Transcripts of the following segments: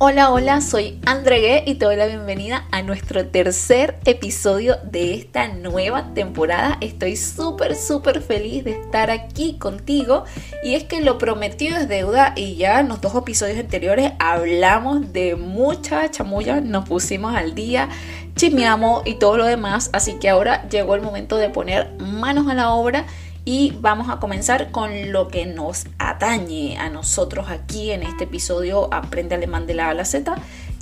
Hola, hola, soy Andregué y te doy la bienvenida a nuestro tercer episodio de esta nueva temporada. Estoy súper, súper feliz de estar aquí contigo y es que lo prometido es deuda y ya en los dos episodios anteriores hablamos de mucha chamulla, nos pusimos al día, chismeamos y todo lo demás, así que ahora llegó el momento de poner manos a la obra y vamos a comenzar con lo que nos atañe a nosotros aquí en este episodio Aprende Alemán de la A a la Z.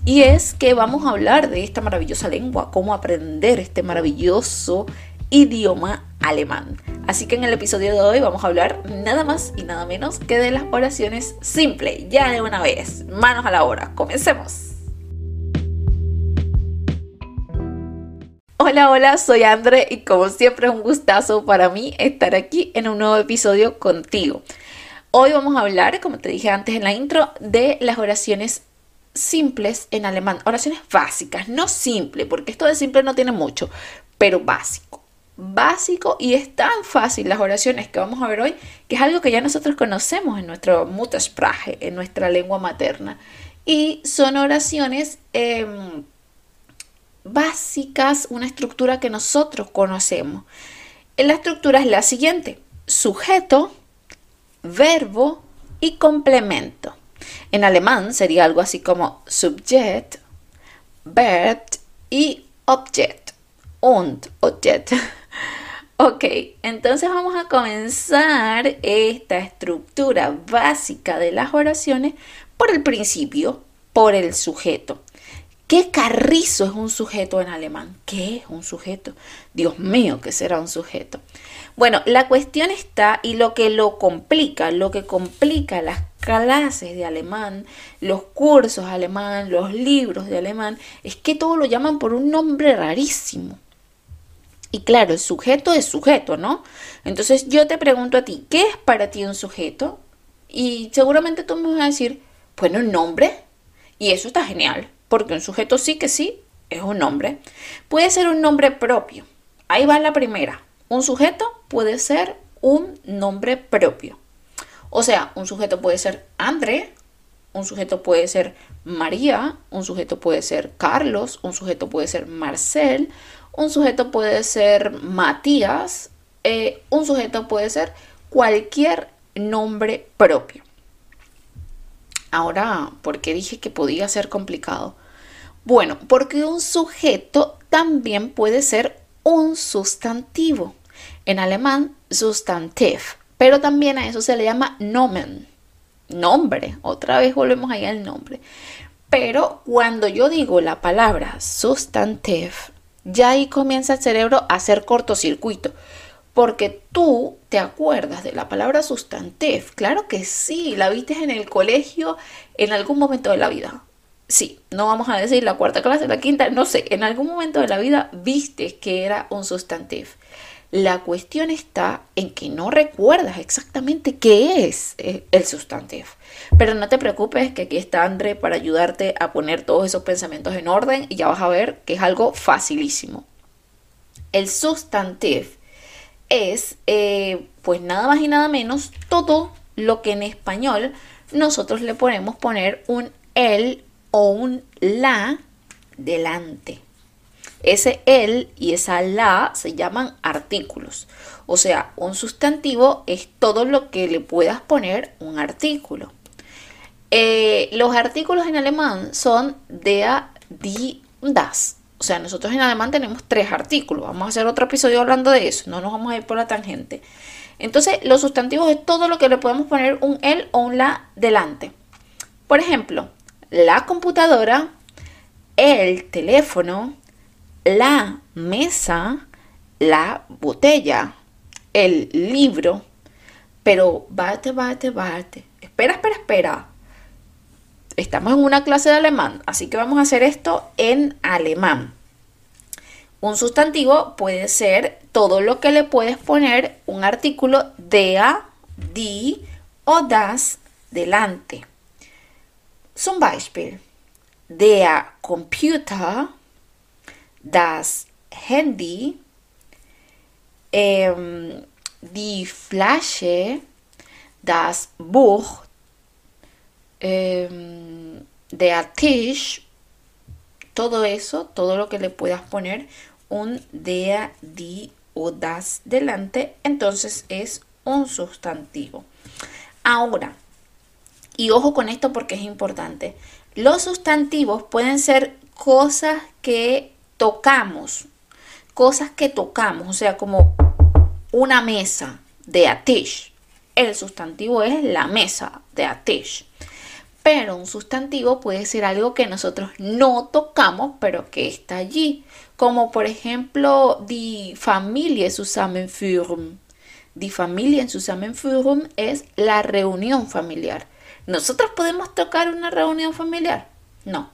Y es que vamos a hablar de esta maravillosa lengua, cómo aprender este maravilloso idioma alemán. Así que en el episodio de hoy vamos a hablar nada más y nada menos que de las oraciones simples. Ya de una vez, manos a la obra, comencemos. Hola, hola, soy Andre y como siempre es un gustazo para mí estar aquí en un nuevo episodio contigo. Hoy vamos a hablar, como te dije antes en la intro, de las oraciones simples en alemán. Oraciones básicas, no simple, porque esto de simple no tiene mucho, pero básico. Básico y es tan fácil las oraciones que vamos a ver hoy, que es algo que ya nosotros conocemos en nuestro Muttersprache, en nuestra lengua materna. Y son oraciones... Em, básicas, una estructura que nosotros conocemos. La estructura es la siguiente, sujeto, verbo y complemento. En alemán sería algo así como subject, verb y object. Und, object. Ok, entonces vamos a comenzar esta estructura básica de las oraciones por el principio, por el sujeto. ¿Qué carrizo es un sujeto en alemán? ¿Qué es un sujeto? Dios mío, ¿qué será un sujeto? Bueno, la cuestión está y lo que lo complica, lo que complica las clases de alemán, los cursos alemán, los libros de alemán, es que todo lo llaman por un nombre rarísimo. Y claro, el sujeto es sujeto, ¿no? Entonces yo te pregunto a ti, ¿qué es para ti un sujeto? Y seguramente tú me vas a decir, bueno, un nombre. Y eso está genial porque un sujeto sí que sí es un nombre. Puede ser un nombre propio. Ahí va la primera. Un sujeto puede ser un nombre propio. O sea, un sujeto puede ser André, un sujeto puede ser María, un sujeto puede ser Carlos, un sujeto puede ser Marcel, un sujeto puede ser Matías, eh, un sujeto puede ser cualquier nombre propio. Ahora, ¿por qué dije que podía ser complicado? Bueno, porque un sujeto también puede ser un sustantivo. En alemán, Substantiv, pero también a eso se le llama Nomen, nombre. Otra vez volvemos ahí al nombre. Pero cuando yo digo la palabra Substantiv, ya ahí comienza el cerebro a hacer cortocircuito porque tú te acuerdas de la palabra sustantiv. Claro que sí, la viste en el colegio en algún momento de la vida. Sí, no vamos a decir la cuarta clase, la quinta, no sé, en algún momento de la vida viste que era un sustantiv. La cuestión está en que no recuerdas exactamente qué es eh, el sustantiv. Pero no te preocupes que aquí está André para ayudarte a poner todos esos pensamientos en orden y ya vas a ver que es algo facilísimo. El sustantiv es eh, pues nada más y nada menos todo lo que en español nosotros le podemos poner un el o un la delante. Ese el y esa la se llaman artículos. O sea, un sustantivo es todo lo que le puedas poner un artículo. Eh, los artículos en alemán son der, die das. O sea, nosotros en alemán tenemos tres artículos. Vamos a hacer otro episodio hablando de eso. No nos vamos a ir por la tangente. Entonces, los sustantivos es todo lo que le podemos poner un el o un la delante. Por ejemplo, la computadora, el teléfono, la mesa, la botella, el libro. Pero, bate, bate, bate. Espera, espera, espera estamos en una clase de alemán, así que vamos a hacer esto en alemán. Un sustantivo puede ser todo lo que le puedes poner un artículo der, die o das delante. Zum Beispiel, der Computer, das Handy, ähm, die Flasche, das Buch, Em, der Tisch, todo eso, todo lo que le puedas poner un der, die o das delante, entonces es un sustantivo. Ahora, y ojo con esto porque es importante, los sustantivos pueden ser cosas que tocamos, cosas que tocamos, o sea, como una mesa de atish. El sustantivo es la mesa de atish. Pero un sustantivo puede ser algo que nosotros no tocamos, pero que está allí. Como por ejemplo, die Familie zusammenführen. Die Familie zusammenführen es la reunión familiar. ¿Nosotros podemos tocar una reunión familiar? No,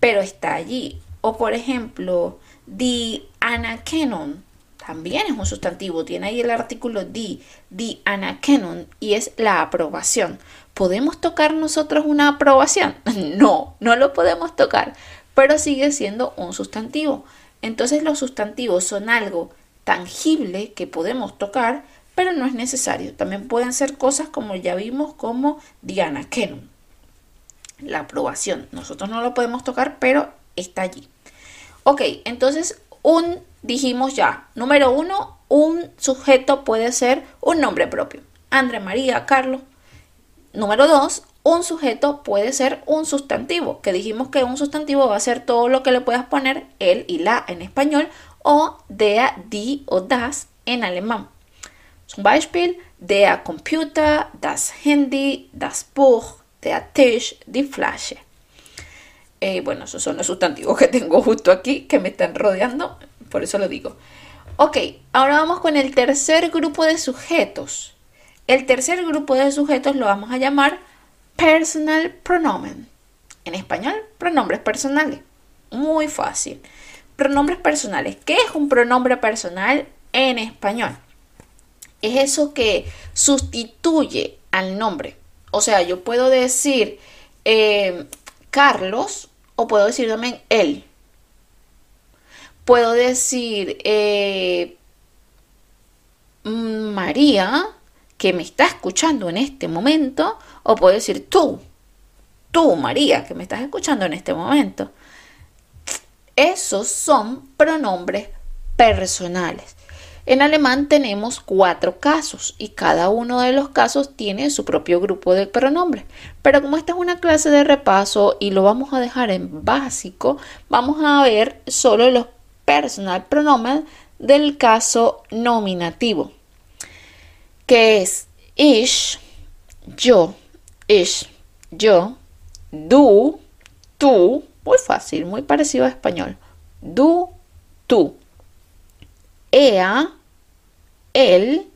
pero está allí. O por ejemplo, die Anerkennung también es un sustantivo, tiene ahí el artículo die, die Anerkennung y es la aprobación. ¿Podemos tocar nosotros una aprobación? No, no lo podemos tocar, pero sigue siendo un sustantivo. Entonces los sustantivos son algo tangible que podemos tocar, pero no es necesario. También pueden ser cosas como ya vimos como Diana Kenon. La aprobación. Nosotros no lo podemos tocar, pero está allí. Ok, entonces un, dijimos ya, número uno, un sujeto puede ser un nombre propio. André María, Carlos. Número dos, un sujeto puede ser un sustantivo, que dijimos que un sustantivo va a ser todo lo que le puedas poner él y la en español o der, die o das en alemán. Zum Beispiel der Computer, das Handy, das Buch, der Tisch, die Flasche. Eh, bueno, esos son los sustantivos que tengo justo aquí que me están rodeando, por eso lo digo. Ok, ahora vamos con el tercer grupo de sujetos. El tercer grupo de sujetos lo vamos a llamar personal pronomen. En español, pronombres personales. Muy fácil. Pronombres personales. ¿Qué es un pronombre personal en español? es eso que sustituye al nombre. O sea, yo puedo decir eh, Carlos o puedo decir también él. Puedo decir eh, María, que me está escuchando en este momento, o puedo decir tú, tú María, que me estás escuchando en este momento. Esos son pronombres personales. En alemán tenemos cuatro casos y cada uno de los casos tiene su propio grupo de pronombres. Pero como esta es una clase de repaso y lo vamos a dejar en básico, vamos a ver solo los personal pronomen del caso nominativo, que es ich, yo, ich, yo, du, tú, muy fácil, muy parecido a español, du, tú ella, él,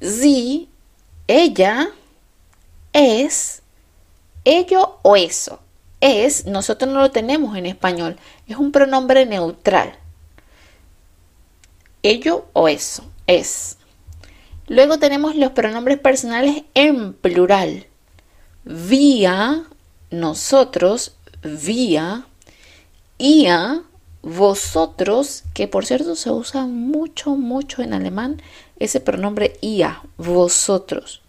sie, ella, es, ello o eso. Es, nosotros no lo tenemos en español, es un pronombre neutral. Ello o eso, es. Luego tenemos los pronombres personales en plural. Vía, nosotros, vía, ia, vosotros, que por cierto se usa mucho, mucho en alemán, ese pronombre ia, vosotros.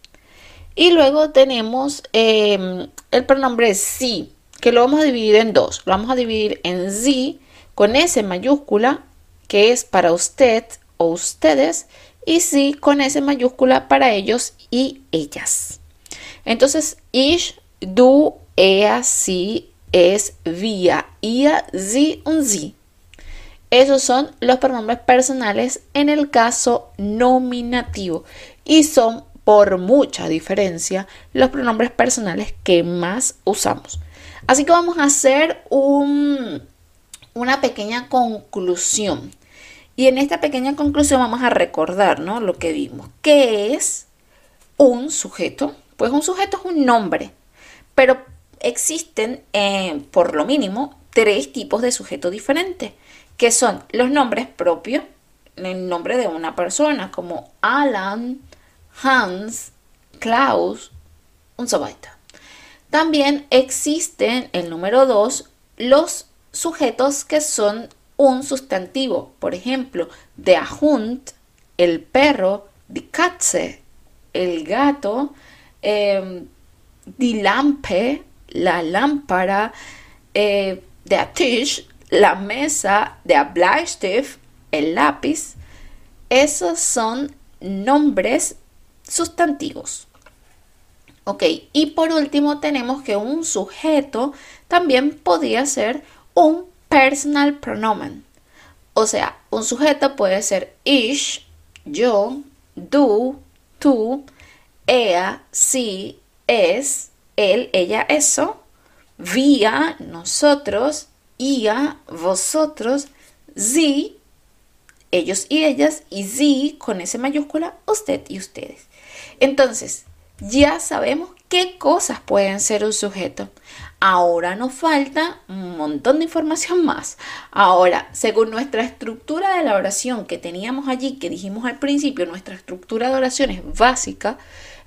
Y luego tenemos em, el pronombre sí, que lo vamos a dividir en dos. Lo vamos a dividir en sí con S mayúscula, que es para usted o ustedes, y sí con S mayúscula para ellos y ellas. Entonces, ich, du, er, sie, es, wir, ihr, sie und sie. Esos son los pronombres personales en el caso nominativo y son por mucha diferencia los pronombres personales que más usamos. Así que vamos a hacer una pequeña conclusión. Y en esta pequeña conclusión vamos a recordar lo que vimos. ¿Qué es un sujeto? Pues un sujeto es un nombre, pero existen eh, por lo mínimo tres tipos de sujetos diferentes que son los nombres propios, el nombre de una persona, como Alan, Hans, Klaus, un so También existen, el número dos, los sujetos que son un sustantivo. Por ejemplo, der Hund, el perro, die Katze, el gato, eh, Lampe, la lámpara, eh, der Tisch, la mesa, der Bleistift, el lápiz. Esos son nombres sustantivos. Ok, y por último tenemos que un sujeto también podría ser un personal pronomen. O sea, un sujeto puede ser ich, yo, du, tú, ella, sí, es, él, ella, eso, vía, nosotros, ia, vosotros, sie, ellos y ellas, y sie con ese mayúscula, usted y ustedes. Entonces, ya sabemos qué cosas pueden ser un sujeto. Ahora nos falta un montón de información más. Ahora, según nuestra estructura de la oración que teníamos allí, que dijimos al principio, nuestra estructura de oración es básica,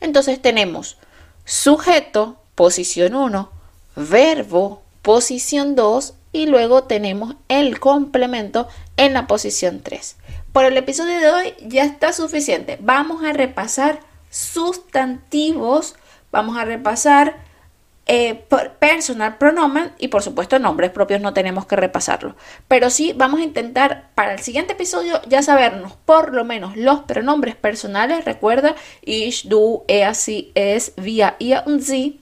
entonces tenemos sujeto, posición 1, verbo, posición 2 y luego tenemos el complemento en la posición 3. Por el episodio de hoy ya está suficiente. Vamos a repasar sustantivos, vamos a repasar eh, personal pronomen y por supuesto nombres propios no tenemos que repasarlo. Pero sí vamos a intentar para el siguiente episodio ya sabernos por lo menos los pronombres personales. Recuerda, ich, du, er, sie, es, wir, ihr und sie.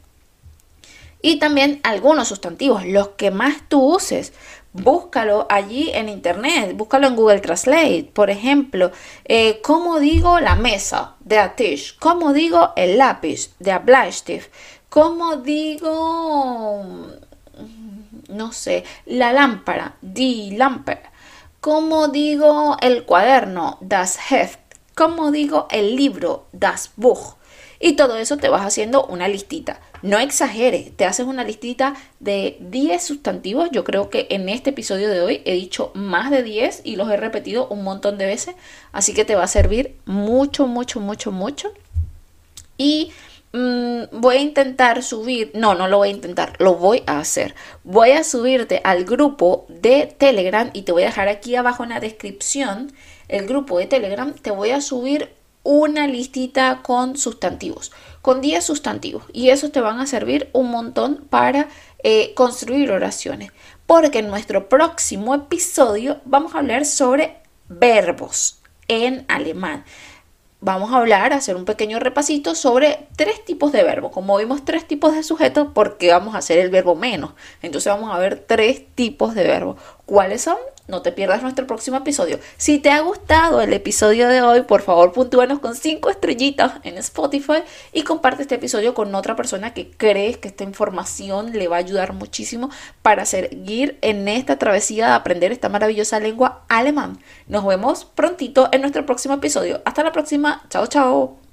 Y también algunos sustantivos, los que más tú uses. Búscalo allí en internet, búscalo en Google Translate. Por ejemplo, eh, ¿cómo digo la mesa? de Tisch. ¿Cómo digo el lápiz? de Bleistift. ¿Cómo digo, no sé, la lámpara? Die Lampe. ¿Cómo digo el cuaderno? Das Heft. ¿Cómo digo el libro? Das Buch. Y todo eso te vas haciendo una listita. No exageres, te haces una listita de 10 sustantivos. Yo creo que en este episodio de hoy he dicho más de 10 y los he repetido un montón de veces. Así que te va a servir mucho, mucho, mucho, mucho. Y Mm, voy a intentar subir, no, no lo voy a intentar, lo voy a hacer. Voy a subirte al grupo de Telegram y te voy a dejar aquí abajo en la descripción el grupo de Telegram. Te voy a subir una listita con sustantivos, con 10 sustantivos y esos te van a servir un montón para eh, construir oraciones. Porque en nuestro próximo episodio vamos a hablar sobre verbos en alemán vamos a hablar, a hacer un pequeño repasito sobre tres tipos de verbos. Como vimos tres tipos de sujetos, porque vamos a hacer el verbo menos. Entonces vamos a ver tres tipos de verbos. ¿Cuáles son? No te pierdas nuestro próximo episodio. Si te ha gustado el episodio de hoy, por favor puntúanos con cinco estrellitas en Spotify y comparte este episodio con otra persona que crees que esta información le va a ayudar muchísimo para seguir en esta travesía de aprender esta maravillosa lengua alemán. Nos vemos prontito en nuestro próximo episodio. Hasta la próxima. Chao, chao.